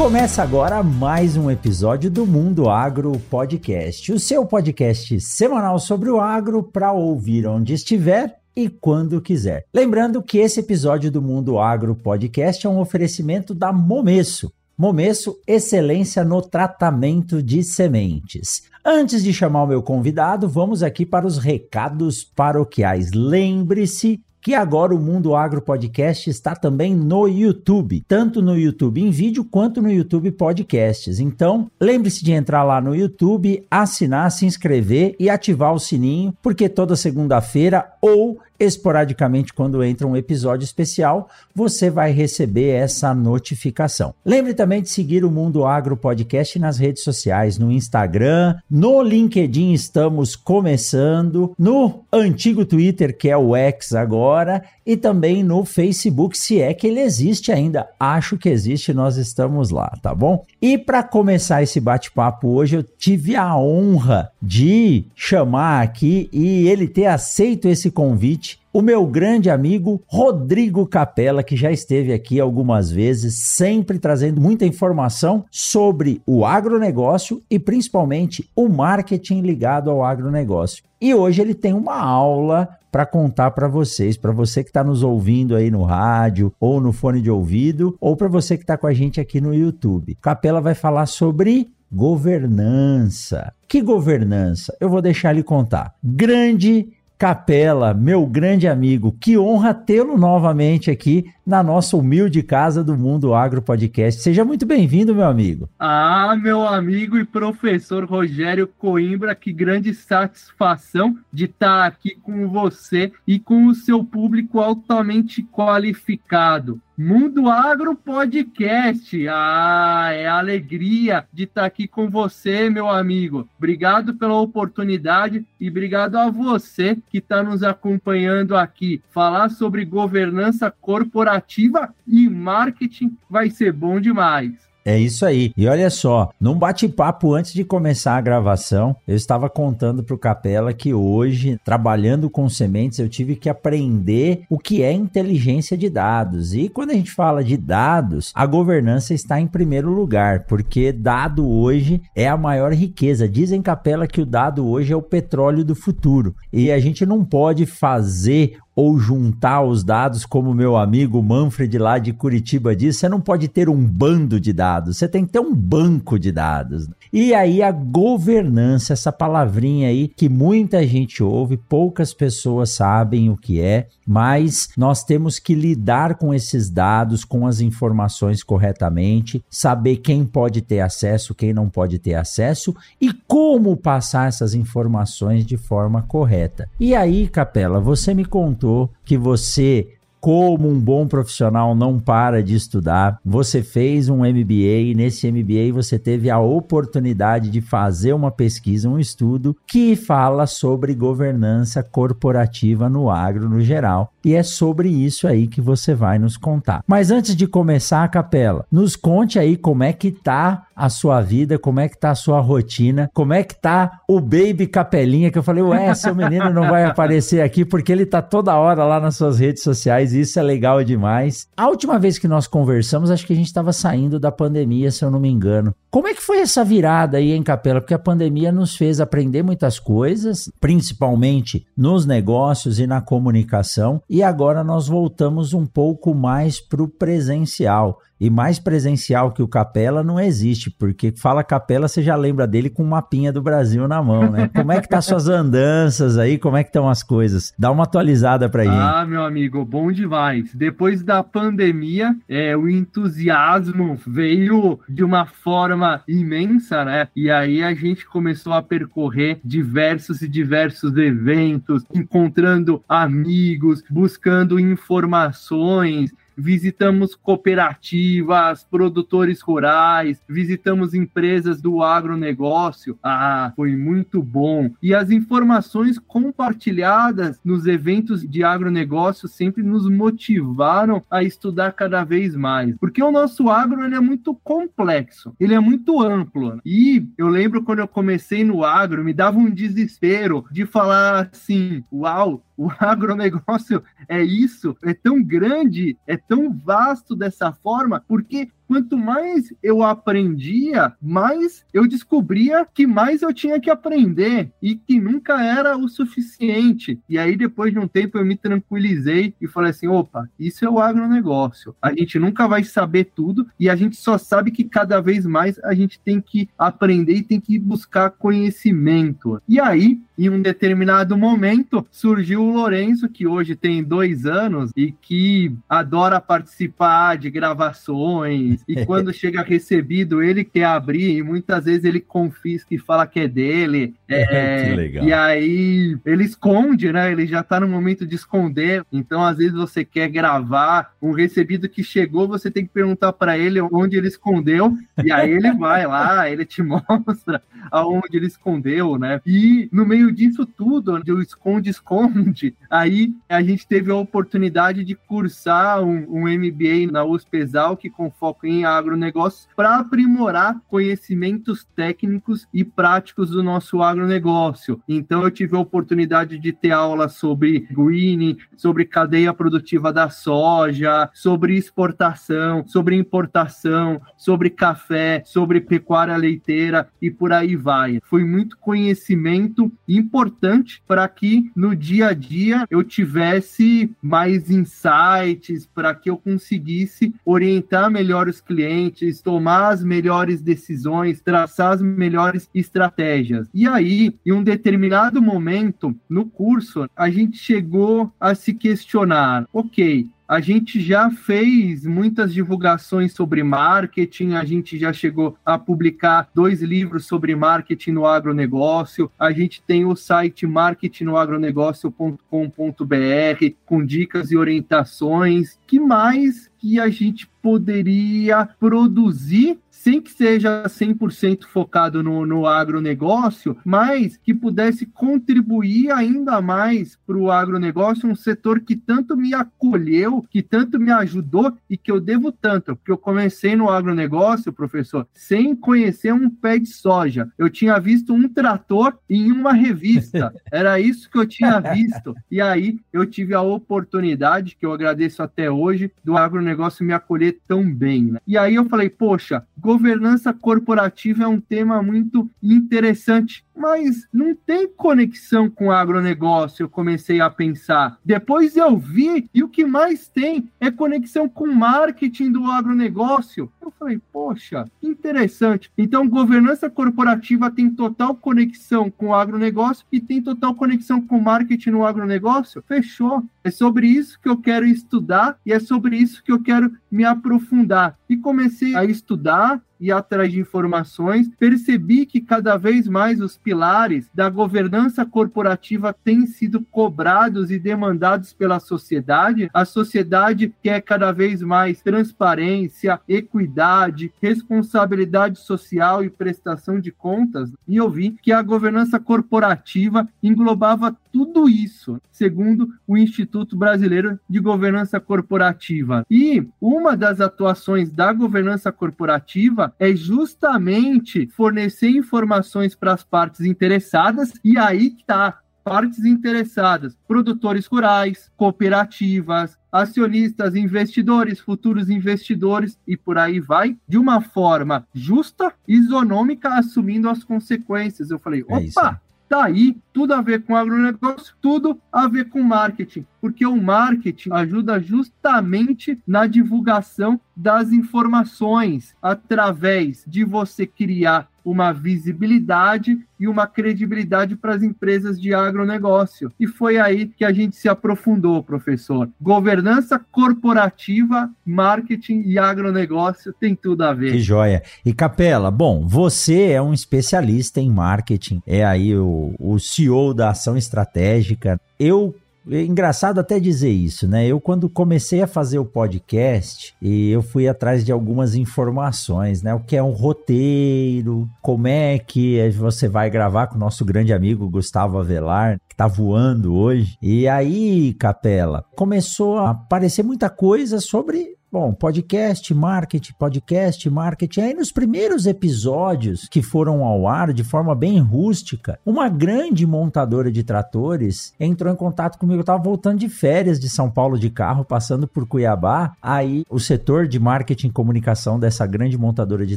Começa agora mais um episódio do Mundo Agro Podcast, o seu podcast semanal sobre o agro para ouvir onde estiver e quando quiser. Lembrando que esse episódio do Mundo Agro Podcast é um oferecimento da Momesso. Momesso, excelência no tratamento de sementes. Antes de chamar o meu convidado, vamos aqui para os recados paroquiais. Lembre-se que agora o Mundo Agro Podcast está também no YouTube, tanto no YouTube em vídeo quanto no YouTube Podcasts. Então, lembre-se de entrar lá no YouTube, assinar, se inscrever e ativar o sininho, porque toda segunda-feira ou esporadicamente quando entra um episódio especial, você vai receber essa notificação. Lembre também de seguir o Mundo Agro Podcast nas redes sociais, no Instagram, no LinkedIn estamos começando, no antigo Twitter que é o X agora e também no Facebook, se é que ele existe ainda. Acho que existe, nós estamos lá, tá bom? E para começar esse bate-papo hoje, eu tive a honra de chamar aqui e ele ter aceito esse convite o meu grande amigo Rodrigo Capella, que já esteve aqui algumas vezes, sempre trazendo muita informação sobre o agronegócio e principalmente o marketing ligado ao agronegócio. E hoje ele tem uma aula para contar para vocês, para você que está nos ouvindo aí no rádio ou no fone de ouvido, ou para você que está com a gente aqui no YouTube. Capela vai falar sobre governança. Que governança? Eu vou deixar ele contar. Grande Capela, meu grande amigo, que honra tê-lo novamente aqui na nossa humilde casa do Mundo Agro Podcast. Seja muito bem-vindo, meu amigo. Ah, meu amigo e professor Rogério Coimbra, que grande satisfação de estar aqui com você e com o seu público altamente qualificado. Mundo Agro Podcast. Ah, é alegria de estar aqui com você, meu amigo. Obrigado pela oportunidade e obrigado a você que está nos acompanhando aqui. Falar sobre governança corporativa e marketing vai ser bom demais. É isso aí. E olha só, num bate-papo antes de começar a gravação, eu estava contando para o Capela que hoje, trabalhando com sementes, eu tive que aprender o que é inteligência de dados. E quando a gente fala de dados, a governança está em primeiro lugar, porque dado hoje é a maior riqueza. Dizem Capela que o dado hoje é o petróleo do futuro. E a gente não pode fazer ou juntar os dados, como meu amigo Manfred lá de Curitiba disse, você não pode ter um bando de dados, você tem que ter um banco de dados. E aí a governança, essa palavrinha aí que muita gente ouve, poucas pessoas sabem o que é, mas nós temos que lidar com esses dados, com as informações corretamente, saber quem pode ter acesso, quem não pode ter acesso e como passar essas informações de forma correta. E aí, Capela, você me contou que você como um bom profissional não para de estudar. Você fez um MBA e nesse MBA você teve a oportunidade de fazer uma pesquisa, um estudo que fala sobre governança corporativa no agro no geral. E é sobre isso aí que você vai nos contar. Mas antes de começar a capela, nos conte aí como é que tá a sua vida, como é que tá a sua rotina, como é que tá o baby capelinha que eu falei, ué, seu menino não vai aparecer aqui porque ele tá toda hora lá nas suas redes sociais mas isso é legal demais. A última vez que nós conversamos, acho que a gente estava saindo da pandemia, se eu não me engano. Como é que foi essa virada aí em Capela? Porque a pandemia nos fez aprender muitas coisas, principalmente nos negócios e na comunicação, e agora nós voltamos um pouco mais para o presencial. E mais presencial que o Capela não existe, porque fala Capela, você já lembra dele com um mapinha do Brasil na mão, né? Como é que tá suas andanças aí? Como é que estão as coisas? Dá uma atualizada pra gente. Ah, meu amigo, bom demais. Depois da pandemia, é, o entusiasmo veio de uma forma imensa, né? E aí a gente começou a percorrer diversos e diversos eventos, encontrando amigos, buscando informações, visitamos cooperativas, produtores rurais, visitamos empresas do agronegócio. Ah, foi muito bom. E as informações compartilhadas nos eventos de agronegócio sempre nos motivaram a estudar cada vez mais. Porque o nosso agro ele é muito complexo, ele é muito amplo. E eu lembro quando eu comecei no agro, me dava um desespero de falar assim: uau, o agronegócio é isso, é tão grande, é tão vasto dessa forma, porque quanto mais eu aprendia, mais eu descobria que mais eu tinha que aprender e que nunca era o suficiente. E aí, depois de um tempo, eu me tranquilizei e falei assim: opa, isso é o agronegócio. A gente nunca vai saber tudo e a gente só sabe que cada vez mais a gente tem que aprender e tem que buscar conhecimento. E aí, em um determinado momento, surgiu o Lourenço, que hoje tem dois anos e que adora participar de gravações e quando chega recebido, ele quer abrir, e muitas vezes ele confisca e fala que é dele. É, que legal. E aí ele esconde, né? Ele já tá no momento de esconder. Então, às vezes, você quer gravar um recebido que chegou, você tem que perguntar para ele onde ele escondeu, e aí ele vai lá, ele te mostra aonde ele escondeu, né? E no meio disso tudo, onde o esconde-esconde, aí a gente teve a oportunidade de cursar um, um MBA na USPESAL, que com foco em agronegócios para aprimorar conhecimentos técnicos e práticos do nosso agronegócio. Então, eu tive a oportunidade de ter aula sobre greening, sobre cadeia produtiva da soja, sobre exportação, sobre importação, sobre café, sobre pecuária leiteira e por aí vai. Foi muito conhecimento importante para que no dia a dia eu tivesse mais insights, para que eu conseguisse orientar melhor os clientes, tomar as melhores decisões, traçar as melhores estratégias. E aí, em um determinado momento no curso, a gente chegou a se questionar: ok, a gente já fez muitas divulgações sobre marketing, a gente já chegou a publicar dois livros sobre marketing no agronegócio, a gente tem o site marketingnoagronegócio.com.br com dicas e orientações. Que mais que a gente poderia produzir sem que seja 100% focado no, no agronegócio, mas que pudesse contribuir ainda mais para o agronegócio, um setor que tanto me acolheu, que tanto me ajudou e que eu devo tanto, porque eu comecei no agronegócio, professor, sem conhecer um pé de soja. Eu tinha visto um trator em uma revista, era isso que eu tinha visto. E aí eu tive a oportunidade, que eu agradeço até hoje, do agronegócio me acolher tão bem. Né? E aí eu falei, poxa, governança corporativa é um tema muito interessante mas não tem conexão com agronegócio, eu comecei a pensar. Depois eu vi, e o que mais tem é conexão com marketing do agronegócio. Eu falei, poxa, interessante. Então, governança corporativa tem total conexão com o agronegócio e tem total conexão com marketing no agronegócio? Fechou. É sobre isso que eu quero estudar e é sobre isso que eu quero me aprofundar. E comecei a estudar e atrás de informações, percebi que cada vez mais os pilares da governança corporativa têm sido cobrados e demandados pela sociedade. A sociedade quer cada vez mais transparência, equidade, responsabilidade social e prestação de contas. E eu vi que a governança corporativa englobava tudo isso, segundo o Instituto Brasileiro de Governança Corporativa. E uma das atuações da governança corporativa é justamente fornecer informações para as partes interessadas, e aí está partes interessadas, produtores rurais, cooperativas, acionistas, investidores, futuros investidores e por aí vai, de uma forma justa, isonômica, assumindo as consequências. Eu falei, é opa, Tá aí, tudo a ver com agronegócio, tudo a ver com marketing, porque o marketing ajuda justamente na divulgação das informações através de você criar uma visibilidade e uma credibilidade para as empresas de agronegócio. E foi aí que a gente se aprofundou, professor. Governança corporativa, marketing e agronegócio tem tudo a ver. Que joia. E Capela, bom, você é um especialista em marketing, é aí o, o CEO da ação estratégica. Eu É engraçado até dizer isso, né? Eu, quando comecei a fazer o podcast, eu fui atrás de algumas informações, né? O que é um roteiro, como é que você vai gravar com o nosso grande amigo Gustavo Avelar, que tá voando hoje. E aí, Capela, começou a aparecer muita coisa sobre Bom, podcast, marketing, podcast, marketing. Aí nos primeiros episódios que foram ao ar de forma bem rústica, uma grande montadora de tratores entrou em contato comigo. Eu estava voltando de férias de São Paulo de carro, passando por Cuiabá. Aí o setor de marketing e comunicação dessa grande montadora de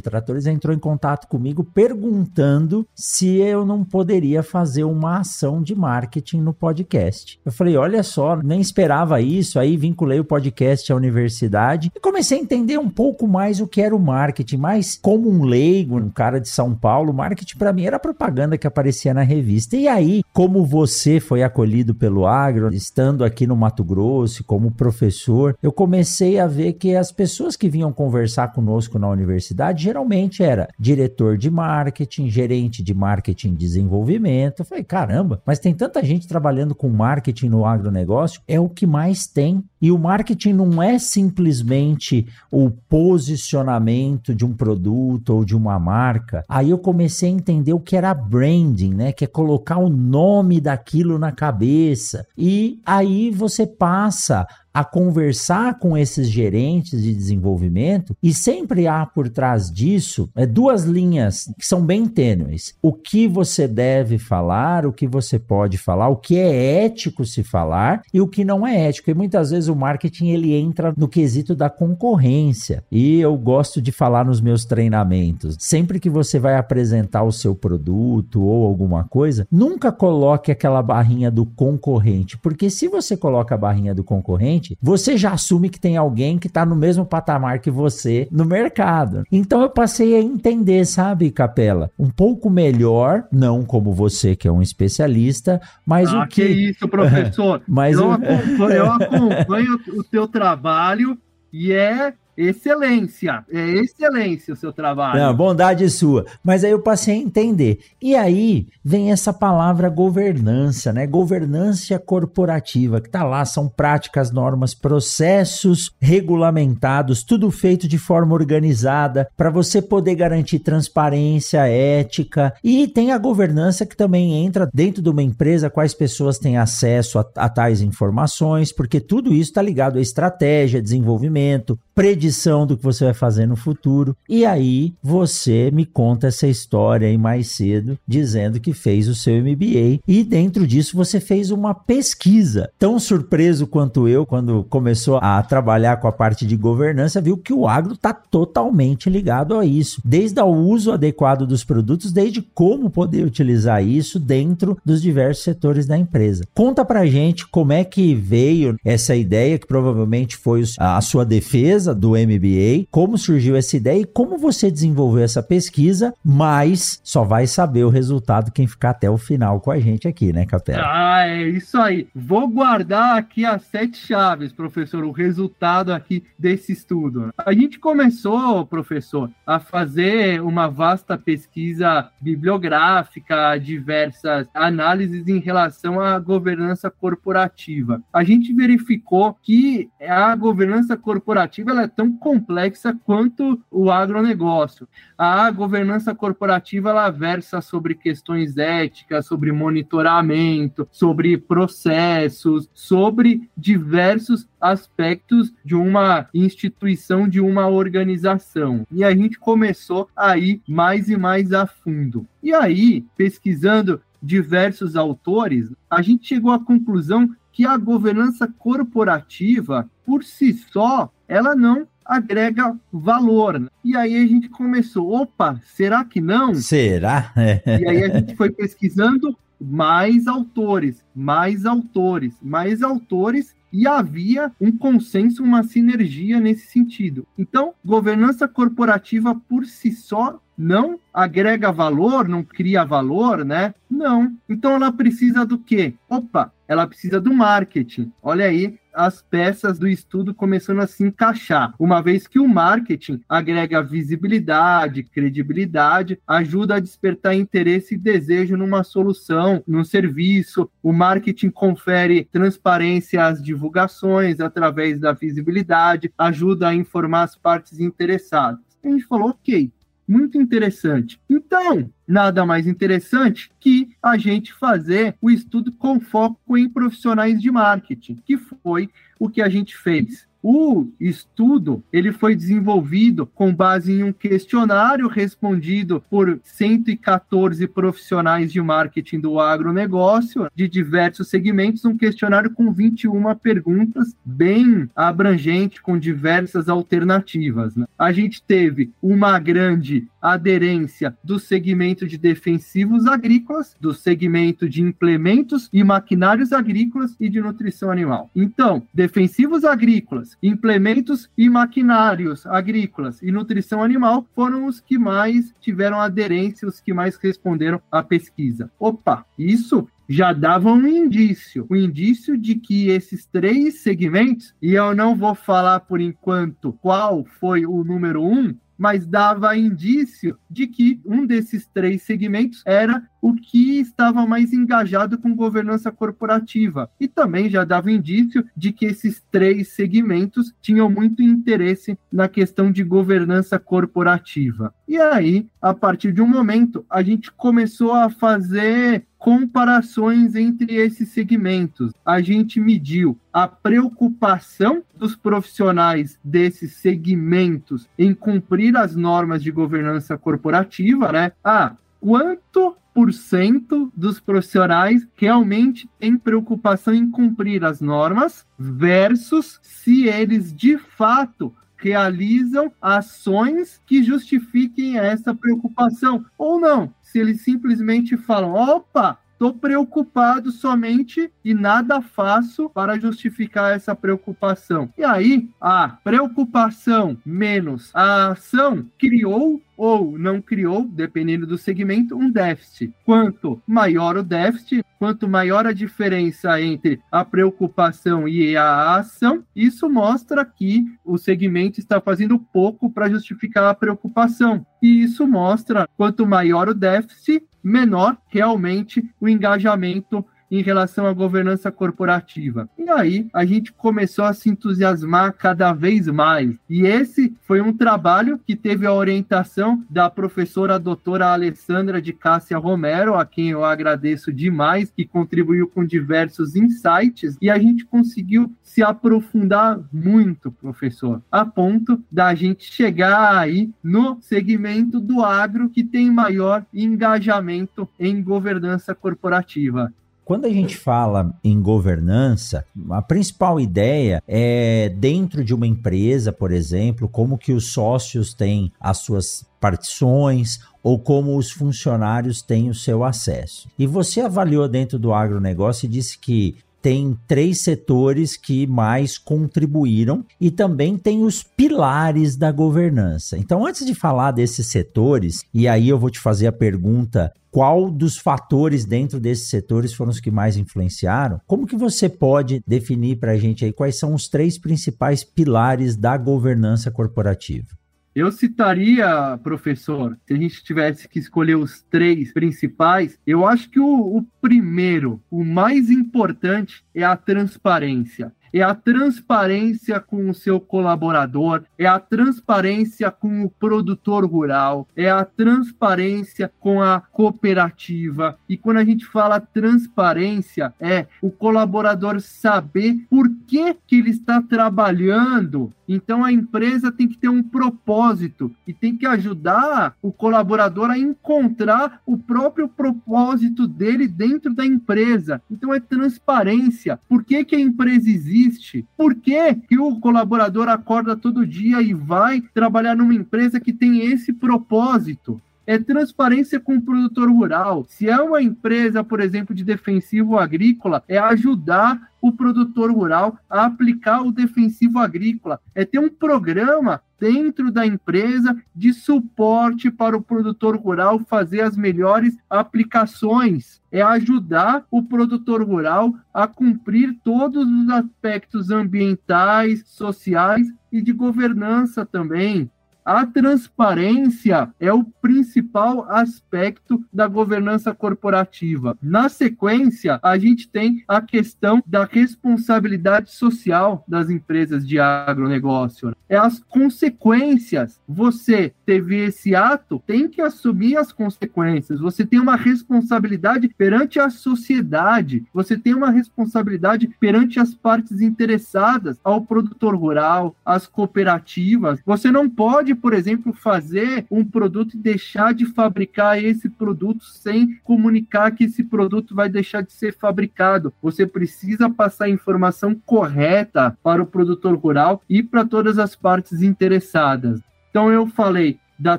tratores entrou em contato comigo perguntando se eu não poderia fazer uma ação de marketing no podcast. Eu falei: olha só, nem esperava isso. Aí vinculei o podcast à universidade e comecei a entender um pouco mais o que era o marketing, mas como um leigo, um cara de São Paulo, marketing para mim era propaganda que aparecia na revista. E aí, como você foi acolhido pelo agro, estando aqui no Mato Grosso como professor, eu comecei a ver que as pessoas que vinham conversar conosco na universidade geralmente era diretor de marketing, gerente de marketing e desenvolvimento. Eu falei, caramba, mas tem tanta gente trabalhando com marketing no agronegócio, é o que mais tem. E o marketing não é simplesmente o posicionamento de um produto ou de uma marca. Aí eu comecei a entender o que era branding, né? Que é colocar o nome daquilo na cabeça. E aí você passa a conversar com esses gerentes de desenvolvimento e sempre há por trás disso é, duas linhas que são bem tênues. O que você deve falar, o que você pode falar, o que é ético se falar e o que não é ético. E muitas vezes o marketing ele entra no quesito da concorrência. E eu gosto de falar nos meus treinamentos, sempre que você vai apresentar o seu produto ou alguma coisa, nunca coloque aquela barrinha do concorrente, porque se você coloca a barrinha do concorrente você já assume que tem alguém que está no mesmo patamar que você no mercado. Então eu passei a entender, sabe, Capela, um pouco melhor, não como você que é um especialista, mas ah, o que... que isso, professor. mas eu, o... acompanho, eu acompanho o teu trabalho e é Excelência, é excelência o seu trabalho. Não, bondade sua. Mas aí eu passei a entender. E aí vem essa palavra governança, né? Governança corporativa, que tá lá, são práticas, normas, processos regulamentados, tudo feito de forma organizada para você poder garantir transparência, ética. E tem a governança que também entra dentro de uma empresa, quais pessoas têm acesso a, a tais informações, porque tudo isso está ligado à estratégia, desenvolvimento, predição do que você vai fazer no futuro. E aí você me conta essa história aí mais cedo, dizendo que fez o seu MBA e dentro disso você fez uma pesquisa. Tão surpreso quanto eu quando começou a trabalhar com a parte de governança, viu que o agro está totalmente ligado a isso, desde o uso adequado dos produtos, desde como poder utilizar isso dentro dos diversos setores da empresa. Conta pra gente como é que veio essa ideia que provavelmente foi a sua defesa do MBA, como surgiu essa ideia e como você desenvolveu essa pesquisa, mas só vai saber o resultado quem ficar até o final com a gente aqui, né, Capela? Ah, é isso aí. Vou guardar aqui as sete chaves, professor, o resultado aqui desse estudo. A gente começou, professor, a fazer uma vasta pesquisa bibliográfica, diversas análises em relação à governança corporativa. A gente verificou que a governança corporativa ela é tão complexa quanto o agronegócio. A governança corporativa ela versa sobre questões éticas, sobre monitoramento, sobre processos, sobre diversos aspectos de uma instituição, de uma organização. E a gente começou a ir mais e mais a fundo. E aí, pesquisando diversos autores, a gente chegou à conclusão que a governança corporativa, por si só, ela não agrega valor. Né? E aí a gente começou, opa, será que não? Será? e aí a gente foi pesquisando mais autores, mais autores, mais autores e havia um consenso, uma sinergia nesse sentido. Então, governança corporativa por si só não agrega valor, não cria valor, né? Não. Então ela precisa do quê? Opa, ela precisa do marketing. Olha aí as peças do estudo começando a se encaixar, uma vez que o marketing agrega visibilidade, credibilidade, ajuda a despertar interesse e desejo numa solução, num serviço. O marketing confere transparência às divulgações através da visibilidade, ajuda a informar as partes interessadas. A gente falou, ok, muito interessante. Então, nada mais interessante que a gente fazer o estudo com foco em profissionais de marketing, que foi o que a gente fez. O estudo ele foi desenvolvido com base em um questionário respondido por 114 profissionais de marketing do agronegócio de diversos segmentos, um questionário com 21 perguntas bem abrangente, com diversas alternativas. Né? A gente teve uma grande aderência do segmento de defensivos agrícolas, do segmento de implementos e maquinários agrícolas e de nutrição animal. Então, defensivos agrícolas, implementos e maquinários agrícolas e nutrição animal foram os que mais tiveram aderência, os que mais responderam à pesquisa. Opa, isso já dava um indício, um indício de que esses três segmentos, e eu não vou falar por enquanto qual foi o número um, mas dava indício de que um desses três segmentos era o que estava mais engajado com governança corporativa. E também já dava indício de que esses três segmentos tinham muito interesse na questão de governança corporativa. E aí, a partir de um momento, a gente começou a fazer comparações entre esses segmentos. A gente mediu a preocupação dos profissionais desses segmentos em cumprir as normas de governança corporativa, né? Ah, quanto por cento dos profissionais realmente têm preocupação em cumprir as normas versus se eles de fato realizam ações que justifiquem essa preocupação. Ou não se eles simplesmente falam: opa, estou preocupado somente e nada faço para justificar essa preocupação. E aí, a preocupação menos a ação criou ou não criou, dependendo do segmento, um déficit. Quanto maior o déficit, quanto maior a diferença entre a preocupação e a ação, isso mostra que o segmento está fazendo pouco para justificar a preocupação. E isso mostra quanto maior o déficit, menor realmente o engajamento em relação à governança corporativa. E aí a gente começou a se entusiasmar cada vez mais. E esse foi um trabalho que teve a orientação da professora doutora Alessandra de Cássia Romero, a quem eu agradeço demais, que contribuiu com diversos insights, e a gente conseguiu se aprofundar muito, professor, a ponto da gente chegar aí no segmento do agro que tem maior engajamento em governança corporativa. Quando a gente fala em governança, a principal ideia é dentro de uma empresa, por exemplo, como que os sócios têm as suas partições ou como os funcionários têm o seu acesso. E você avaliou dentro do agronegócio e disse que tem três setores que mais contribuíram e também tem os pilares da governança. Então, antes de falar desses setores, e aí eu vou te fazer a pergunta qual dos fatores dentro desses setores foram os que mais influenciaram? Como que você pode definir para a gente aí quais são os três principais pilares da governança corporativa? Eu citaria, professor, se a gente tivesse que escolher os três principais, eu acho que o, o primeiro, o mais importante, é a transparência é a transparência com o seu colaborador, é a transparência com o produtor rural, é a transparência com a cooperativa. E quando a gente fala transparência, é o colaborador saber por que, que ele está trabalhando. Então a empresa tem que ter um propósito e tem que ajudar o colaborador a encontrar o próprio propósito dele dentro da empresa. Então é transparência. Por que, que a empresa existe? Existe? Por que, que o colaborador acorda todo dia e vai trabalhar numa empresa que tem esse propósito? É transparência com o produtor rural. Se é uma empresa, por exemplo, de defensivo agrícola, é ajudar o produtor rural a aplicar o defensivo agrícola. É ter um programa dentro da empresa de suporte para o produtor rural fazer as melhores aplicações. É ajudar o produtor rural a cumprir todos os aspectos ambientais, sociais e de governança também. A transparência é o principal aspecto da governança corporativa. Na sequência, a gente tem a questão da responsabilidade social das empresas de agronegócio. É as consequências. Você teve esse ato, tem que assumir as consequências. Você tem uma responsabilidade perante a sociedade. Você tem uma responsabilidade perante as partes interessadas, ao produtor rural, às cooperativas. Você não pode por exemplo, fazer um produto e deixar de fabricar esse produto sem comunicar que esse produto vai deixar de ser fabricado. Você precisa passar a informação correta para o produtor rural e para todas as partes interessadas. Então, eu falei da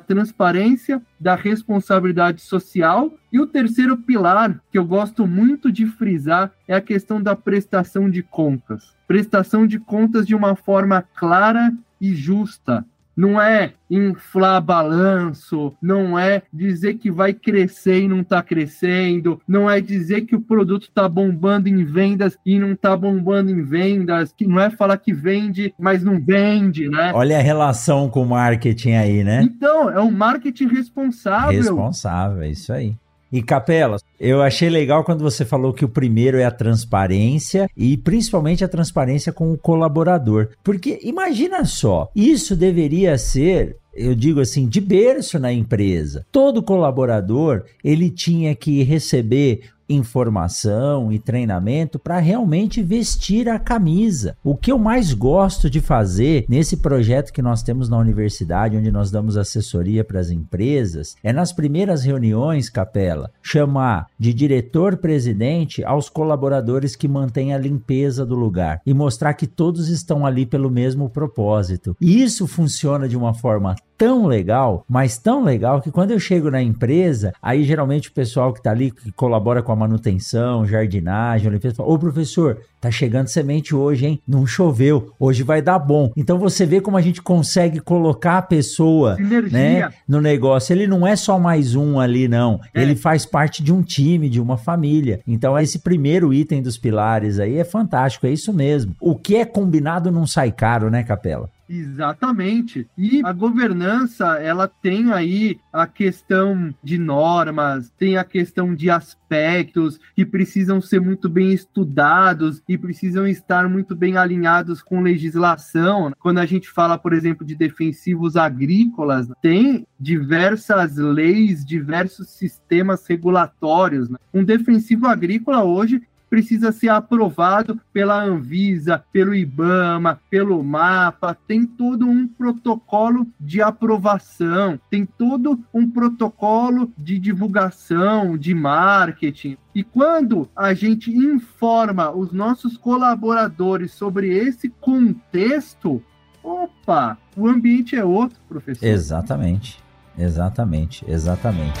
transparência, da responsabilidade social. E o terceiro pilar, que eu gosto muito de frisar, é a questão da prestação de contas. Prestação de contas de uma forma clara e justa não é inflar balanço, não é dizer que vai crescer e não está crescendo, não é dizer que o produto está bombando em vendas e não está bombando em vendas, que não é falar que vende, mas não vende, né? Olha a relação com o marketing aí, né? Então, é um marketing responsável. Responsável, é isso aí. E Capela, eu achei legal quando você falou que o primeiro é a transparência e principalmente a transparência com o colaborador. Porque imagina só, isso deveria ser eu digo assim, de berço na empresa. Todo colaborador, ele tinha que receber informação e treinamento para realmente vestir a camisa. O que eu mais gosto de fazer nesse projeto que nós temos na universidade, onde nós damos assessoria para as empresas, é nas primeiras reuniões, Capela, chamar de diretor-presidente aos colaboradores que mantêm a limpeza do lugar e mostrar que todos estão ali pelo mesmo propósito. E isso funciona de uma forma tão legal, mas tão legal que quando eu chego na empresa, aí geralmente o pessoal que está ali, que colabora com a manutenção, jardinagem, limpeza, ô professor, tá chegando semente hoje, hein? Não choveu, hoje vai dar bom. Então você vê como a gente consegue colocar a pessoa né, no negócio. Ele não é só mais um ali, não. É. Ele faz parte de um time, de uma família. Então esse primeiro item dos pilares aí é fantástico, é isso mesmo. O que é combinado não sai caro, né, Capela? Exatamente. E a governança, ela tem aí a questão de normas, tem a questão de aspectos que precisam ser muito bem estudados e precisam estar muito bem alinhados com legislação. Quando a gente fala, por exemplo, de defensivos agrícolas, tem diversas leis, diversos sistemas regulatórios. Né? Um defensivo agrícola hoje precisa ser aprovado pela Anvisa, pelo IBAMA, pelo MAPA, tem todo um protocolo de aprovação, tem todo um protocolo de divulgação, de marketing. E quando a gente informa os nossos colaboradores sobre esse contexto, opa, o ambiente é outro, professor. Exatamente, exatamente, exatamente.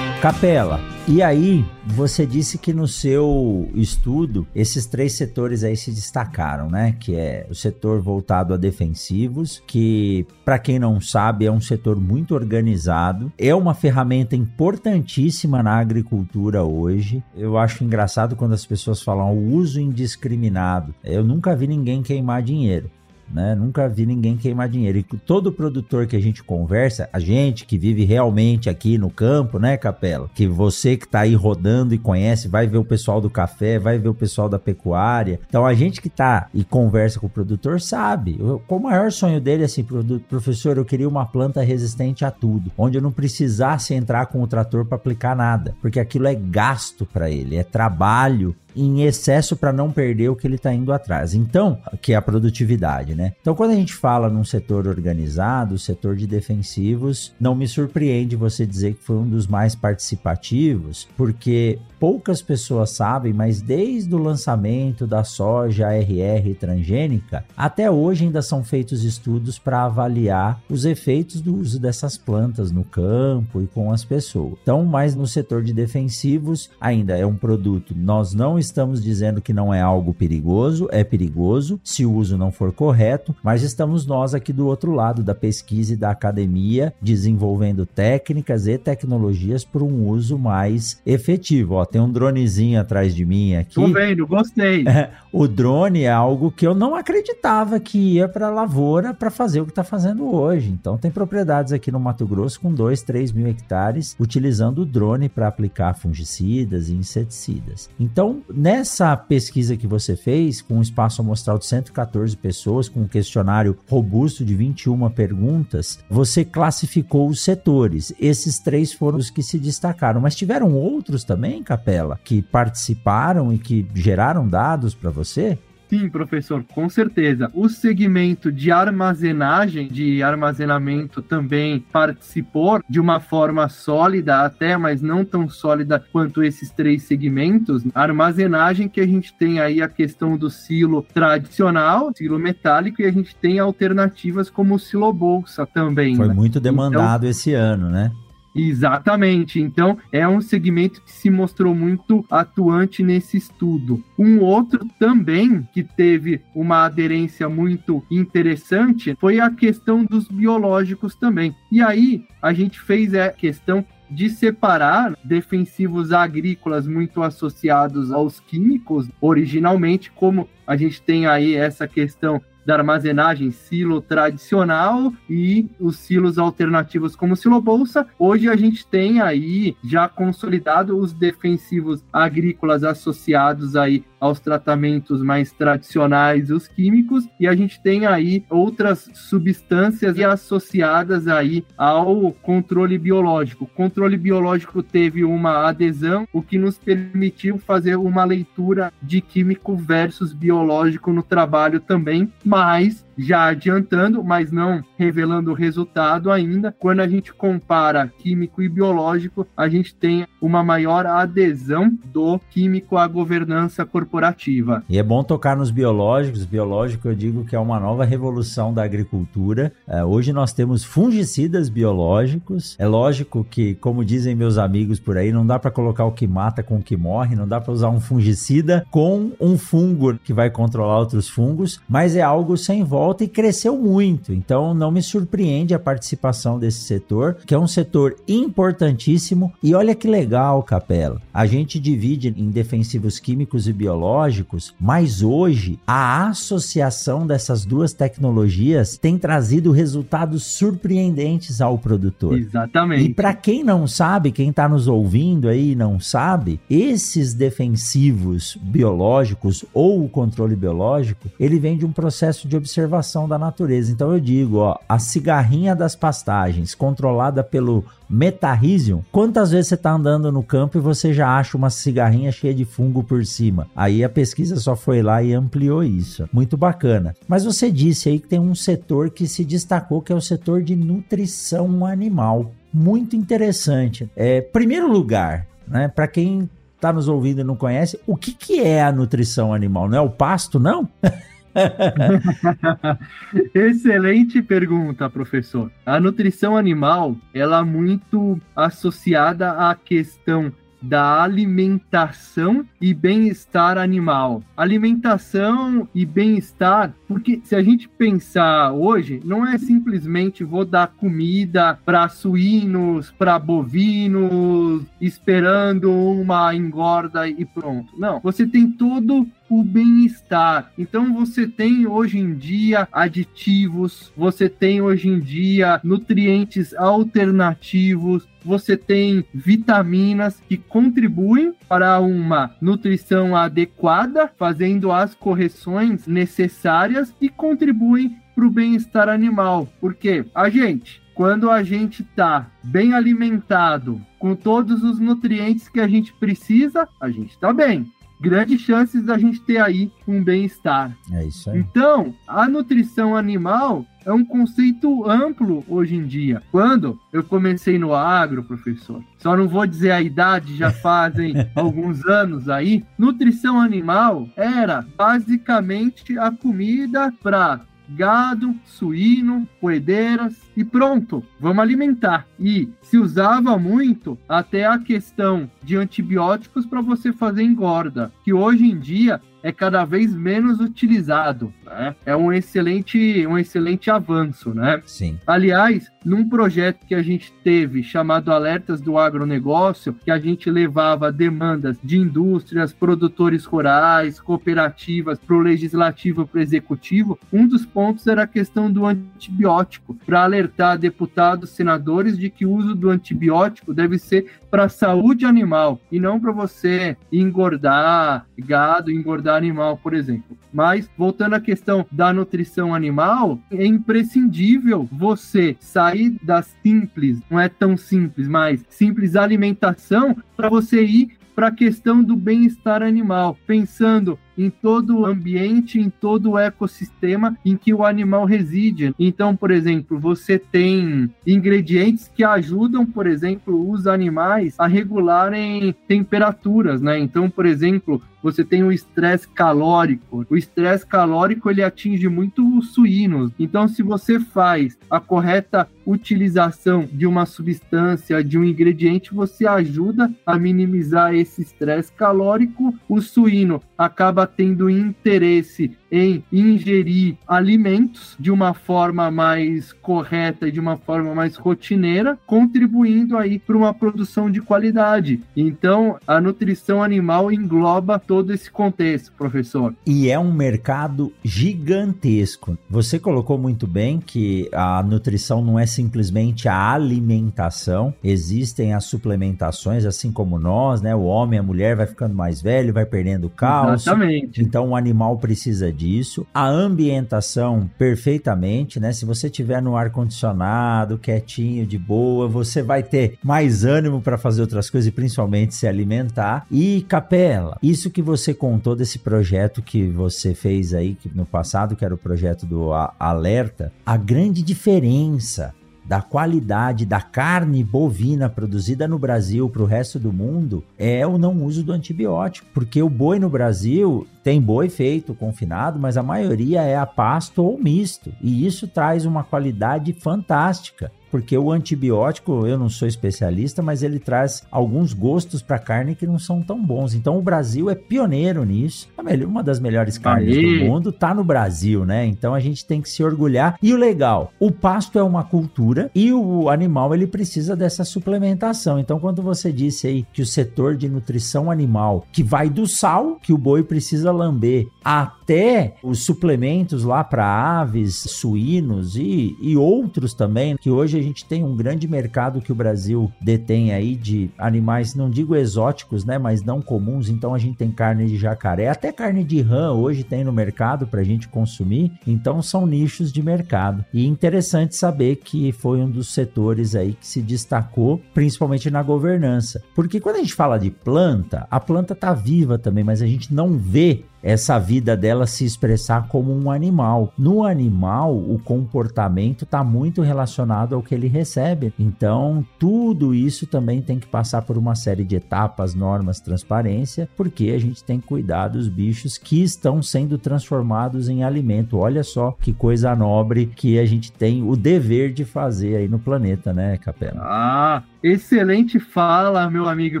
Capela, e aí você disse que no seu estudo esses três setores aí se destacaram, né? Que é o setor voltado a defensivos, que para quem não sabe é um setor muito organizado, é uma ferramenta importantíssima na agricultura hoje. Eu acho engraçado quando as pessoas falam o uso indiscriminado. Eu nunca vi ninguém queimar dinheiro né? Nunca vi ninguém queimar dinheiro. E todo produtor que a gente conversa, a gente que vive realmente aqui no campo, né, Capela? Que você que tá aí rodando e conhece, vai ver o pessoal do café, vai ver o pessoal da pecuária. Então a gente que tá e conversa com o produtor sabe. O maior sonho dele é assim, professor, eu queria uma planta resistente a tudo, onde eu não precisasse entrar com o trator para aplicar nada, porque aquilo é gasto para ele, é trabalho em excesso para não perder o que ele está indo atrás. Então, que é a produtividade, né? Então, quando a gente fala num setor organizado, setor de defensivos, não me surpreende você dizer que foi um dos mais participativos, porque poucas pessoas sabem, mas desde o lançamento da soja RR transgênica, até hoje ainda são feitos estudos para avaliar os efeitos do uso dessas plantas no campo e com as pessoas. Então, mas no setor de defensivos, ainda é um produto, nós não estamos dizendo que não é algo perigoso, é perigoso se o uso não for correto, mas estamos nós aqui do outro lado da pesquisa e da academia desenvolvendo técnicas e tecnologias para um uso mais efetivo. Tem um dronezinho atrás de mim aqui. Tô vendo, gostei. o drone é algo que eu não acreditava que ia para a lavoura para fazer o que está fazendo hoje. Então tem propriedades aqui no Mato Grosso com 2, 3 mil hectares utilizando o drone para aplicar fungicidas e inseticidas. Então nessa pesquisa que você fez, com um espaço amostral de 114 pessoas, com um questionário robusto de 21 perguntas, você classificou os setores. Esses três foram os que se destacaram, mas tiveram outros também, Capela, que participaram e que geraram dados para você? Sim, professor, com certeza. O segmento de armazenagem, de armazenamento também participou de uma forma sólida, até, mas não tão sólida quanto esses três segmentos. A armazenagem que a gente tem aí a questão do silo tradicional, silo metálico, e a gente tem alternativas como o silo bolsa também. Foi né? muito demandado então, esse ano, né? Exatamente. Então, é um segmento que se mostrou muito atuante nesse estudo. Um outro também que teve uma aderência muito interessante foi a questão dos biológicos também. E aí, a gente fez a questão de separar defensivos agrícolas muito associados aos químicos, originalmente, como a gente tem aí essa questão da armazenagem silo tradicional e os silos alternativos como silo bolsa. Hoje a gente tem aí já consolidado os defensivos agrícolas associados aí aos tratamentos mais tradicionais, os químicos, e a gente tem aí outras substâncias associadas aí ao controle biológico. O controle biológico teve uma adesão, o que nos permitiu fazer uma leitura de químico versus biológico no trabalho também, mas já adiantando, mas não revelando o resultado ainda, quando a gente compara químico e biológico, a gente tem uma maior adesão do químico à governança corporativa. E é bom tocar nos biológicos. Biológico, eu digo que é uma nova revolução da agricultura. É, hoje nós temos fungicidas biológicos. É lógico que, como dizem meus amigos por aí, não dá para colocar o que mata com o que morre, não dá para usar um fungicida com um fungo que vai controlar outros fungos, mas é algo sem volta volta e cresceu muito. Então não me surpreende a participação desse setor, que é um setor importantíssimo. E olha que legal, Capela. A gente divide em defensivos químicos e biológicos, mas hoje a associação dessas duas tecnologias tem trazido resultados surpreendentes ao produtor. Exatamente. E para quem não sabe, quem está nos ouvindo aí não sabe, esses defensivos biológicos ou o controle biológico, ele vem de um processo de observação da natureza. Então eu digo, ó, a cigarrinha das pastagens, controlada pelo Metarrhizium, quantas vezes você está andando no campo e você já acha uma cigarrinha cheia de fungo por cima? Aí a pesquisa só foi lá e ampliou isso. Muito bacana. Mas você disse aí que tem um setor que se destacou, que é o setor de nutrição animal. Muito interessante. É, primeiro lugar, né, para quem está nos ouvindo e não conhece, o que, que é a nutrição animal? Não é o pasto, não? Excelente pergunta, professor. A nutrição animal, ela é muito associada à questão da alimentação e bem-estar animal. Alimentação e bem-estar, porque se a gente pensar hoje, não é simplesmente vou dar comida para suínos, para bovinos, esperando uma engorda e pronto. Não, você tem todo o bem-estar. Então você tem hoje em dia aditivos, você tem hoje em dia nutrientes alternativos, você tem vitaminas que contribuem para uma nutrição adequada, fazendo as correções necessárias e contribuem para o bem-estar animal. Porque a gente, quando a gente está bem alimentado, com todos os nutrientes que a gente precisa, a gente está bem grandes chances da gente ter aí um bem-estar. É isso aí. Então, a nutrição animal é um conceito amplo hoje em dia. Quando eu comecei no agro, professor, só não vou dizer a idade, já fazem alguns anos aí, nutrição animal era basicamente a comida para gado, suíno, poedeiras e pronto, vamos alimentar. E se usava muito até a questão de antibióticos para você fazer engorda, que hoje em dia é cada vez menos utilizado. Né? É um excelente, um excelente avanço, né? Sim. Aliás, num projeto que a gente teve chamado Alertas do Agronegócio, que a gente levava demandas de indústrias, produtores rurais, cooperativas para o legislativo, para o executivo, um dos pontos era a questão do antibiótico, para alertar deputados, senadores de que o uso do antibiótico deve ser para a saúde animal e não para você engordar gado, engordar animal, por exemplo. Mas, voltando à questão da nutrição animal, é imprescindível você sair da simples, não é tão simples, mas simples alimentação para você ir para a questão do bem-estar animal, pensando em todo o ambiente, em todo o ecossistema em que o animal reside. Então, por exemplo, você tem ingredientes que ajudam, por exemplo, os animais a regularem temperaturas, né? Então, por exemplo, você tem o estresse calórico. O estresse calórico ele atinge muito os suínos. Então, se você faz a correta utilização de uma substância, de um ingrediente, você ajuda a minimizar esse estresse calórico. O suíno acaba tendo interesse em ingerir alimentos de uma forma mais correta e de uma forma mais rotineira, contribuindo aí para uma produção de qualidade. Então, a nutrição animal engloba todo esse contexto, professor. E é um mercado gigantesco. Você colocou muito bem que a nutrição não é simplesmente a alimentação, existem as suplementações, assim como nós, né? O homem, a mulher vai ficando mais velho, vai perdendo cálcio. Exatamente. Então o animal precisa disso. A ambientação, perfeitamente, né? Se você tiver no ar condicionado, quietinho, de boa, você vai ter mais ânimo para fazer outras coisas e principalmente se alimentar. E Capela, isso que você contou desse projeto que você fez aí no passado, que era o projeto do Alerta, a grande diferença da qualidade da carne bovina produzida no Brasil para o resto do mundo é o não uso do antibiótico, porque o boi no Brasil tem boi feito confinado, mas a maioria é a pasto ou misto, e isso traz uma qualidade fantástica porque o antibiótico, eu não sou especialista, mas ele traz alguns gostos para carne que não são tão bons. Então o Brasil é pioneiro nisso. Uma das melhores carnes Aí. do mundo tá no Brasil, né? Então a gente tem que se orgulhar. E o legal, o pasto é uma cultura e o animal ele precisa dessa suplementação. Então quando você disse aí que o setor de nutrição animal, que vai do sal que o boi precisa lamber até os suplementos lá para aves, suínos e, e outros também, que hoje gente tem um grande mercado que o Brasil detém aí de animais, não digo exóticos, né, mas não comuns. Então a gente tem carne de jacaré, até carne de rã hoje tem no mercado para a gente consumir. Então são nichos de mercado. E interessante saber que foi um dos setores aí que se destacou, principalmente na governança. Porque quando a gente fala de planta, a planta tá viva também, mas a gente não vê essa vida dela se expressar como um animal. No animal, o comportamento está muito relacionado ao que ele recebe. Então, tudo isso também tem que passar por uma série de etapas, normas, transparência, porque a gente tem que cuidar dos bichos que estão sendo transformados em alimento. Olha só que coisa nobre que a gente tem o dever de fazer aí no planeta, né, Capela? Ah, excelente fala, meu amigo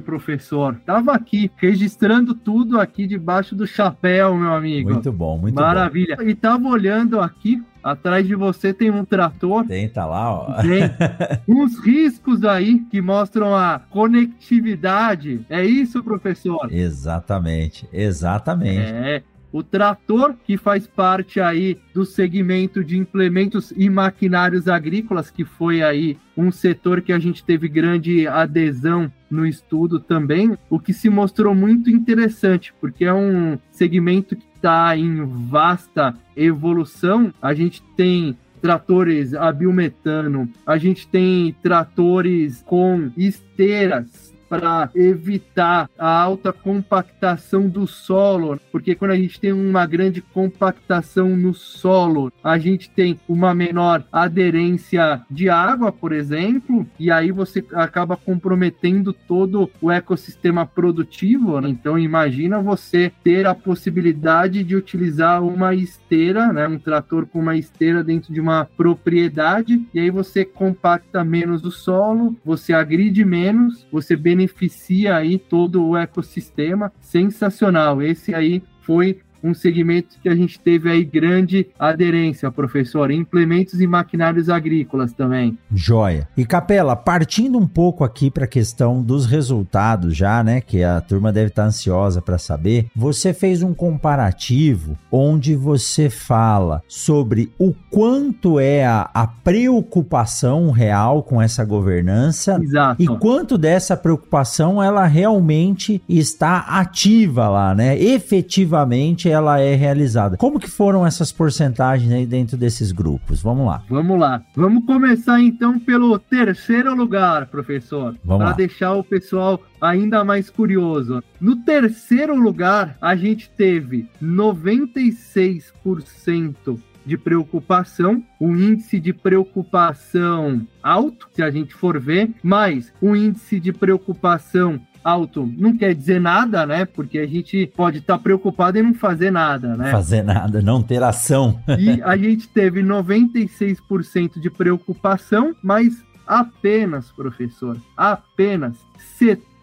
professor. Tava aqui registrando tudo aqui debaixo do chapéu, meu amigo. Muito bom, muito Maravilha. bom. E tava olhando aqui Atrás de você tem um trator. Tem, tá lá, ó. Tem uns riscos aí que mostram a conectividade. É isso, professor? Exatamente, exatamente. É. O trator, que faz parte aí do segmento de implementos e maquinários agrícolas, que foi aí um setor que a gente teve grande adesão no estudo também, o que se mostrou muito interessante, porque é um segmento que está em vasta evolução. A gente tem tratores a biometano, a gente tem tratores com esteiras para evitar a alta compactação do solo, porque quando a gente tem uma grande compactação no solo, a gente tem uma menor aderência de água, por exemplo, e aí você acaba comprometendo todo o ecossistema produtivo. Né? Então imagina você ter a possibilidade de utilizar uma esteira, né, um trator com uma esteira dentro de uma propriedade, e aí você compacta menos o solo, você agride menos, você beneficia beneficia aí todo o ecossistema. Sensacional. Esse aí foi um segmento que a gente teve aí grande aderência, professor, implementos e maquinários agrícolas também. Joia. E Capela, partindo um pouco aqui para a questão dos resultados já, né, que a turma deve estar tá ansiosa para saber, você fez um comparativo onde você fala sobre o quanto é a, a preocupação real com essa governança Exato. e quanto dessa preocupação ela realmente está ativa lá, né? Efetivamente ela é realizada. Como que foram essas porcentagens aí dentro desses grupos? Vamos lá. Vamos lá. Vamos começar então pelo terceiro lugar, professor. Vamos Para deixar o pessoal ainda mais curioso. No terceiro lugar, a gente teve 96% de preocupação, um índice de preocupação alto, se a gente for ver, mas um índice de preocupação alto não quer dizer nada, né? Porque a gente pode estar tá preocupado em não fazer nada, né? Fazer nada, não ter ação. E a gente teve 96% de preocupação, mas apenas, professor, apenas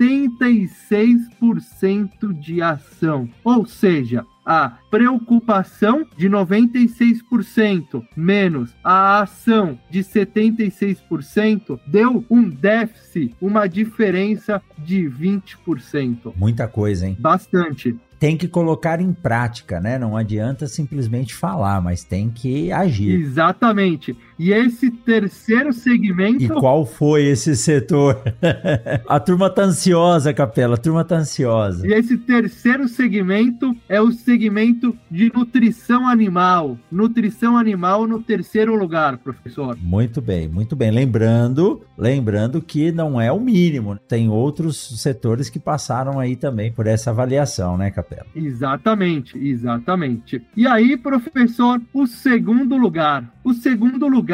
76% de ação. Ou seja, a preocupação de 96% menos a ação de 76% deu um déficit, uma diferença de 20%. Muita coisa, hein? Bastante tem que colocar em prática, né? Não adianta simplesmente falar, mas tem que agir. Exatamente. E esse terceiro segmento. E qual foi esse setor? a turma tá ansiosa, Capela, a turma tá ansiosa. E esse terceiro segmento é o segmento de nutrição animal. Nutrição animal no terceiro lugar, professor. Muito bem, muito bem. Lembrando, lembrando que não é o mínimo. Tem outros setores que passaram aí também por essa avaliação, né, Capela? Exatamente, exatamente. E aí, professor, o segundo lugar. O segundo lugar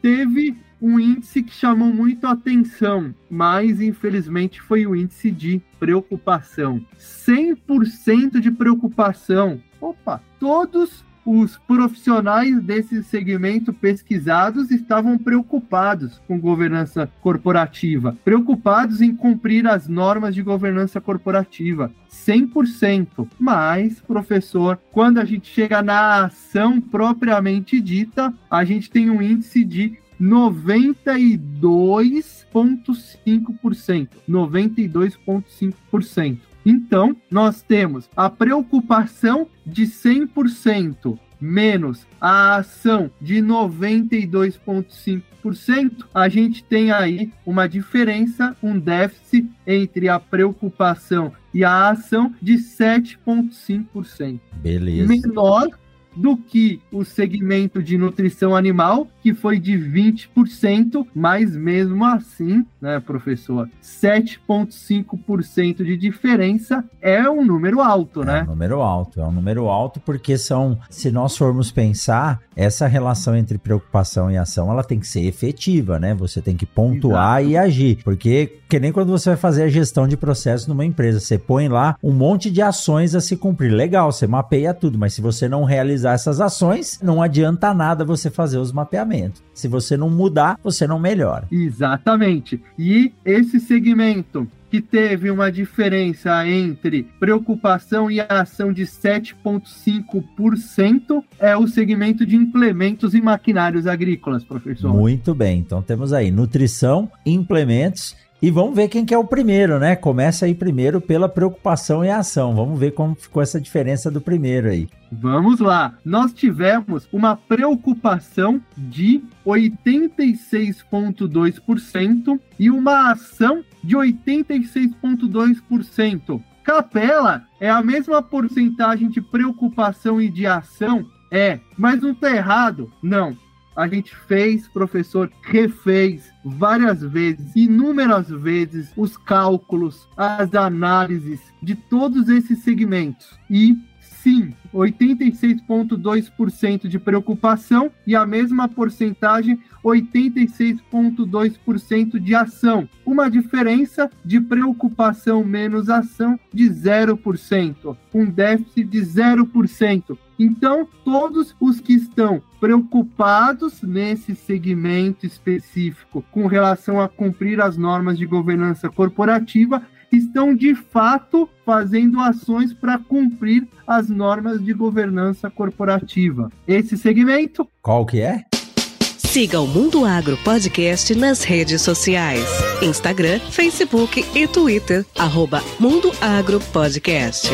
teve um índice que chamou muito a atenção, mas infelizmente foi o índice de preocupação. 100% de preocupação. Opa, todos os profissionais desse segmento pesquisados estavam preocupados com governança corporativa, preocupados em cumprir as normas de governança corporativa, 100%. Mas, professor, quando a gente chega na ação propriamente dita, a gente tem um índice de 92,5%. 92,5%. Então, nós temos a preocupação de 100% menos a ação de 92,5%, a gente tem aí uma diferença, um déficit entre a preocupação e a ação de 7,5%. Beleza. Menor do que o segmento de nutrição animal, que foi de 20%, mas mesmo assim, né, professor, 7,5% de diferença é um número alto, né? É um número alto, é um número alto porque são, se nós formos pensar, essa relação entre preocupação e ação, ela tem que ser efetiva, né? Você tem que pontuar Exato. e agir, porque que nem quando você vai fazer a gestão de processo numa empresa, você põe lá um monte de ações a se cumprir. Legal, você mapeia tudo, mas se você não realizar essas ações, não adianta nada você fazer os mapeamentos. Se você não mudar, você não melhora. Exatamente. E esse segmento que teve uma diferença entre preocupação e ação de 7,5% é o segmento de implementos e maquinários agrícolas, professor. Muito bem, então temos aí nutrição, implementos e vamos ver quem que é o primeiro, né? Começa aí primeiro pela preocupação e ação. Vamos ver como ficou essa diferença do primeiro aí. Vamos lá. Nós tivemos uma preocupação de 86,2% e uma ação de 86,2%. Capela é a mesma porcentagem de preocupação e de ação? É, mas não tá errado? Não a gente fez, professor, refez várias vezes, inúmeras vezes, os cálculos, as análises de todos esses segmentos. E sim, 86,2% de preocupação e a mesma porcentagem, 86,2% de ação. Uma diferença de preocupação menos ação de 0%, um déficit de 0%. Então, todos os que estão preocupados nesse segmento específico com relação a cumprir as normas de governança corporativa estão de fato fazendo ações para cumprir as normas de governança corporativa. Esse segmento. Qual que é? Siga o Mundo Agro Podcast nas redes sociais: Instagram, Facebook e Twitter. Arroba Mundo Agro Podcast.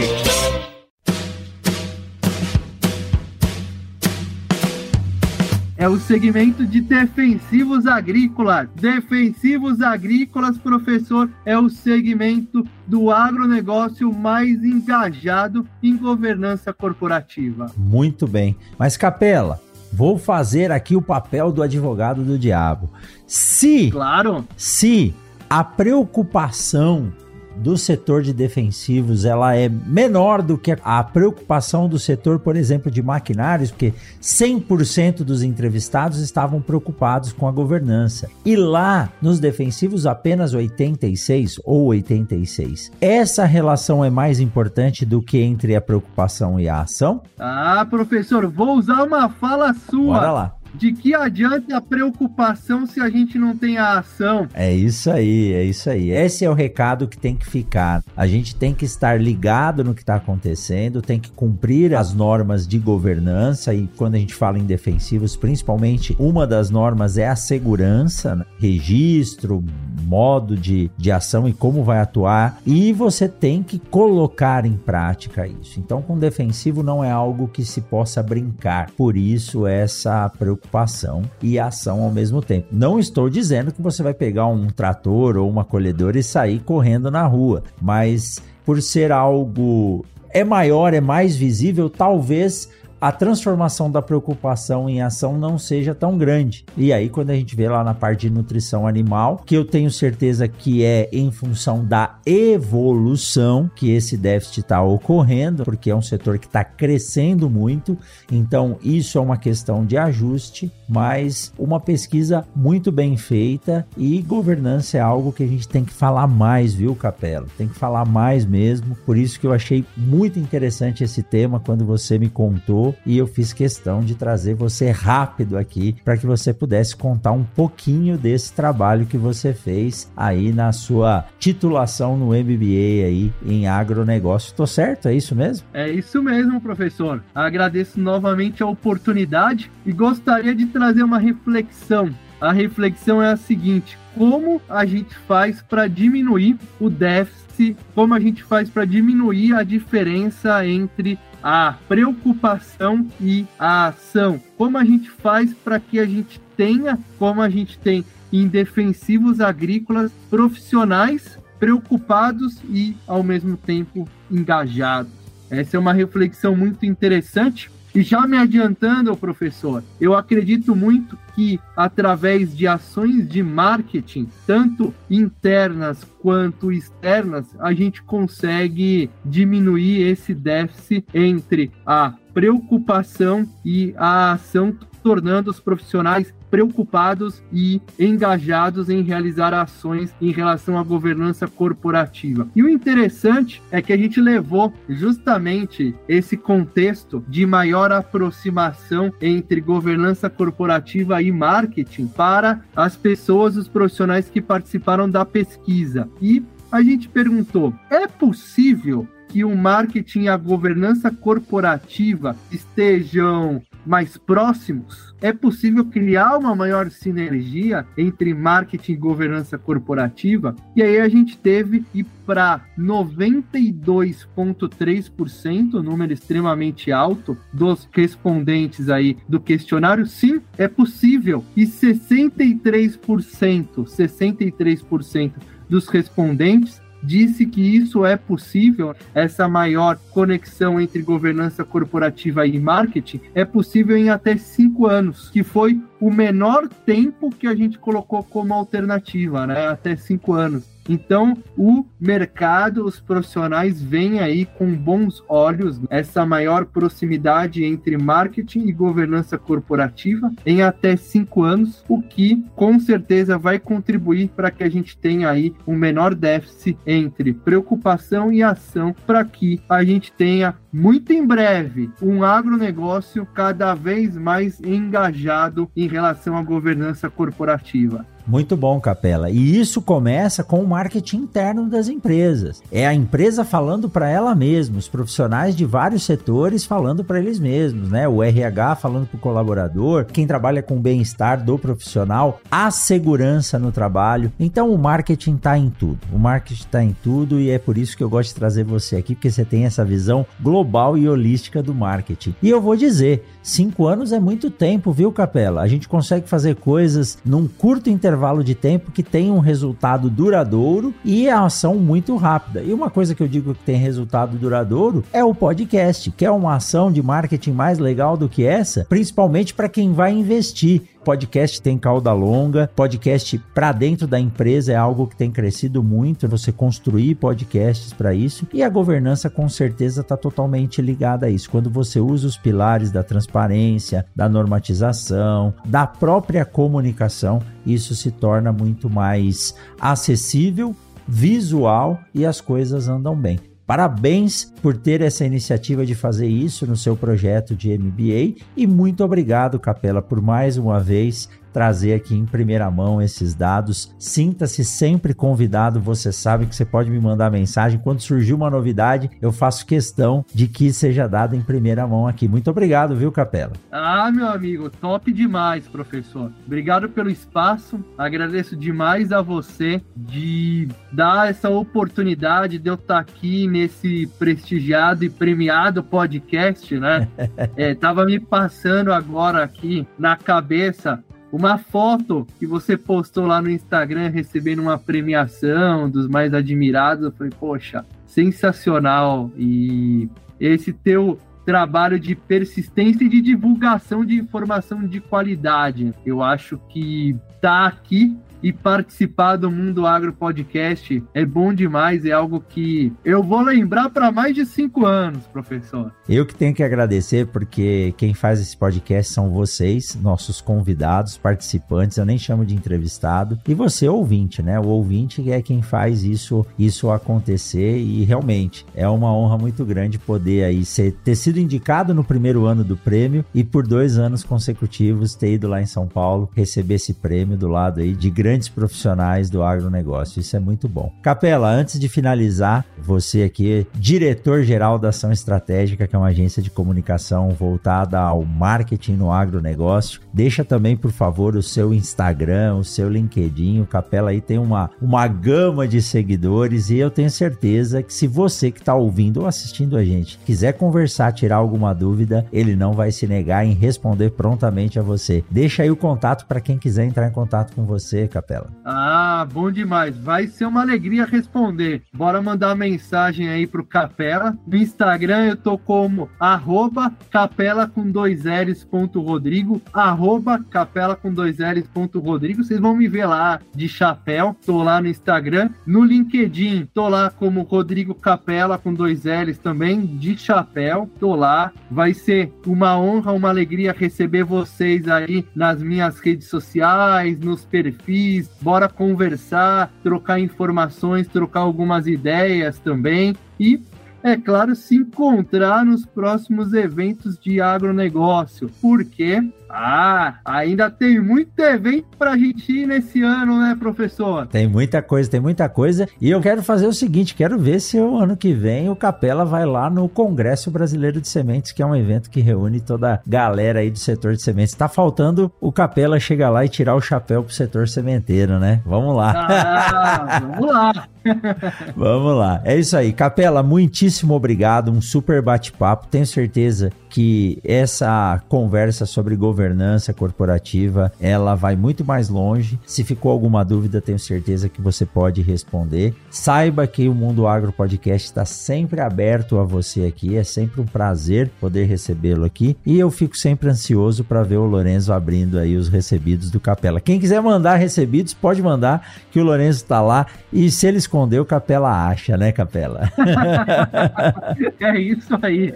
É o segmento de defensivos agrícolas. Defensivos agrícolas, professor, é o segmento do agronegócio mais engajado em governança corporativa. Muito bem. Mas, Capela, vou fazer aqui o papel do advogado do diabo. Se. Claro. Se a preocupação do setor de defensivos ela é menor do que a preocupação do setor, por exemplo, de maquinários, porque 100% dos entrevistados estavam preocupados com a governança. E lá nos defensivos apenas 86 ou 86. Essa relação é mais importante do que entre a preocupação e a ação? Ah, professor, vou usar uma fala sua. Bora lá. De que adianta a preocupação se a gente não tem a ação? É isso aí, é isso aí. Esse é o recado que tem que ficar. A gente tem que estar ligado no que está acontecendo, tem que cumprir as normas de governança e quando a gente fala em defensivos, principalmente uma das normas é a segurança, né? registro, modo de, de ação e como vai atuar. E você tem que colocar em prática isso. Então, com defensivo não é algo que se possa brincar. Por isso, essa preocupação preocupação e ação ao mesmo tempo. Não estou dizendo que você vai pegar um trator ou uma colhedora e sair correndo na rua, mas por ser algo é maior, é mais visível, talvez a transformação da preocupação em ação não seja tão grande. E aí, quando a gente vê lá na parte de nutrição animal, que eu tenho certeza que é em função da evolução que esse déficit está ocorrendo, porque é um setor que está crescendo muito, então isso é uma questão de ajuste, mas uma pesquisa muito bem feita e governança é algo que a gente tem que falar mais, viu, Capela? Tem que falar mais mesmo. Por isso que eu achei muito interessante esse tema quando você me contou e eu fiz questão de trazer você rápido aqui para que você pudesse contar um pouquinho desse trabalho que você fez aí na sua titulação no MBA aí em agronegócio. Tô certo? É isso mesmo? É isso mesmo, professor. Agradeço novamente a oportunidade e gostaria de trazer uma reflexão. A reflexão é a seguinte: como a gente faz para diminuir o déficit, como a gente faz para diminuir a diferença entre a preocupação e a ação. Como a gente faz para que a gente tenha, como a gente tem em defensivos agrícolas, profissionais preocupados e ao mesmo tempo engajados. Essa é uma reflexão muito interessante E já me adiantando, professor, eu acredito muito que através de ações de marketing, tanto internas quanto externas, a gente consegue diminuir esse déficit entre a preocupação e a ação tornando os profissionais preocupados e engajados em realizar ações em relação à governança corporativa. E o interessante é que a gente levou justamente esse contexto de maior aproximação entre governança corporativa e marketing para as pessoas, os profissionais que participaram da pesquisa. E a gente perguntou: é possível que o marketing e a governança corporativa estejam mais próximos, é possível criar uma maior sinergia entre marketing e governança corporativa. E aí a gente teve ir para 92,3%, número extremamente alto, dos respondentes aí do questionário. Sim, é possível. E 63%, 63% dos respondentes disse que isso é possível, essa maior conexão entre governança corporativa e marketing, é possível em até cinco anos, que foi o menor tempo que a gente colocou como alternativa, né? Até cinco anos. Então, o mercado, os profissionais veem aí com bons olhos essa maior proximidade entre marketing e governança corporativa em até cinco anos, o que com certeza vai contribuir para que a gente tenha aí um menor déficit entre preocupação e ação para que a gente tenha muito em breve um agronegócio cada vez mais engajado em relação à governança corporativa. Muito bom, Capela. E isso começa com o marketing interno das empresas. É a empresa falando para ela mesma, os profissionais de vários setores falando para eles mesmos, né? O RH falando para o colaborador, quem trabalha com o bem-estar do profissional, a segurança no trabalho. Então o marketing está em tudo. O marketing está em tudo e é por isso que eu gosto de trazer você aqui, porque você tem essa visão global e holística do marketing. E eu vou dizer, cinco anos é muito tempo, viu, Capela? A gente consegue fazer coisas num curto intervalo intervalo de tempo que tem um resultado duradouro e a ação muito rápida. E uma coisa que eu digo que tem resultado duradouro é o podcast, que é uma ação de marketing mais legal do que essa, principalmente para quem vai investir podcast tem cauda longa, podcast para dentro da empresa é algo que tem crescido muito, você construir podcasts para isso, e a governança com certeza está totalmente ligada a isso. Quando você usa os pilares da transparência, da normatização, da própria comunicação, isso se torna muito mais acessível, visual e as coisas andam bem. Parabéns por ter essa iniciativa de fazer isso no seu projeto de MBA e muito obrigado, Capela, por mais uma vez trazer aqui em primeira mão esses dados. Sinta-se sempre convidado. Você sabe que você pode me mandar mensagem. Quando surgir uma novidade, eu faço questão de que seja dado em primeira mão aqui. Muito obrigado, viu, Capela? Ah, meu amigo, top demais, professor. Obrigado pelo espaço. Agradeço demais a você de dar essa oportunidade de eu estar aqui nesse prestigiado e premiado podcast, né? é, tava me passando agora aqui na cabeça uma foto que você postou lá no Instagram recebendo uma premiação dos mais admirados. Eu falei, poxa, sensacional. E esse teu trabalho de persistência e de divulgação de informação de qualidade. Eu acho que tá aqui e participar do Mundo Agro Podcast é bom demais, é algo que eu vou lembrar para mais de cinco anos, professor. Eu que tenho que agradecer, porque quem faz esse podcast são vocês, nossos convidados, participantes, eu nem chamo de entrevistado, e você, ouvinte, né? O ouvinte é quem faz isso, isso acontecer, e realmente é uma honra muito grande poder aí ser, ter sido indicado no primeiro ano do prêmio e por dois anos consecutivos ter ido lá em São Paulo receber esse prêmio do lado aí de grandes profissionais do agronegócio. Isso é muito bom. Capela, antes de finalizar, você aqui, diretor-geral da Ação Estratégica, que é uma agência de comunicação voltada ao marketing no agronegócio, deixa também, por favor, o seu Instagram, o seu LinkedIn. O Capela aí tem uma, uma gama de seguidores e eu tenho certeza que se você que está ouvindo ou assistindo a gente quiser conversar, tirar alguma dúvida, ele não vai se negar em responder prontamente a você. Deixa aí o contato para quem quiser entrar em contato com você, Capela. Ah, bom demais. Vai ser uma alegria responder. Bora mandar mensagem aí pro Capela. No Instagram eu tô como arroba capela com dois L's ponto Rodrigo, arroba capela com dois L's ponto Rodrigo. Vocês vão me ver lá de chapéu. Tô lá no Instagram. No LinkedIn, tô lá como Rodrigo Capela com dois L's também, de chapéu. Tô lá. Vai ser uma honra, uma alegria receber vocês aí nas minhas redes sociais, nos perfis. Bora conversar, trocar informações, trocar algumas ideias também. E é claro, se encontrar nos próximos eventos de agronegócio, porque ah, ainda tem muito evento pra gente ir nesse ano, né, professor? Tem muita coisa, tem muita coisa. E eu quero fazer o seguinte: quero ver se o ano que vem o Capela vai lá no Congresso Brasileiro de Sementes, que é um evento que reúne toda a galera aí do setor de sementes. Tá faltando o Capela chegar lá e tirar o chapéu pro setor sementeiro, né? Vamos lá. Ah, vamos lá. Vamos lá. É isso aí. Capela, muitíssimo obrigado. Um super bate-papo. Tenho certeza que essa conversa sobre governança corporativa, ela vai muito mais longe. Se ficou alguma dúvida, tenho certeza que você pode responder. Saiba que o Mundo Agro Podcast está sempre aberto a você aqui. É sempre um prazer poder recebê-lo aqui. E eu fico sempre ansioso para ver o Lorenzo abrindo aí os recebidos do Capela. Quem quiser mandar recebidos, pode mandar, que o Lorenzo está lá. E se ele esconder, o Capela acha, né, Capela? é isso aí.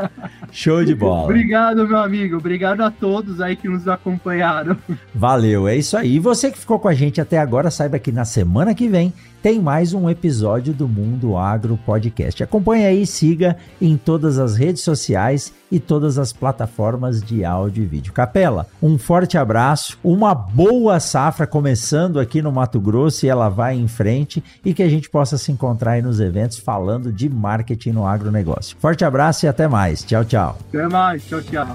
Show de bola. Obrigado, meu amigo. Obrigado a todos aí que nos acompanharam. Valeu, é isso aí. E você que ficou com a gente até agora, saiba que na semana que vem tem mais um episódio do Mundo Agro Podcast. Acompanhe aí, siga em todas as redes sociais e todas as plataformas de áudio e vídeo. Capela, um forte abraço, uma boa safra começando aqui no Mato Grosso e ela vai em frente e que a gente possa se encontrar aí nos eventos falando de marketing no agronegócio. Forte abraço e até mais. Tchau, tchau. Até mais. Tchau, tchau.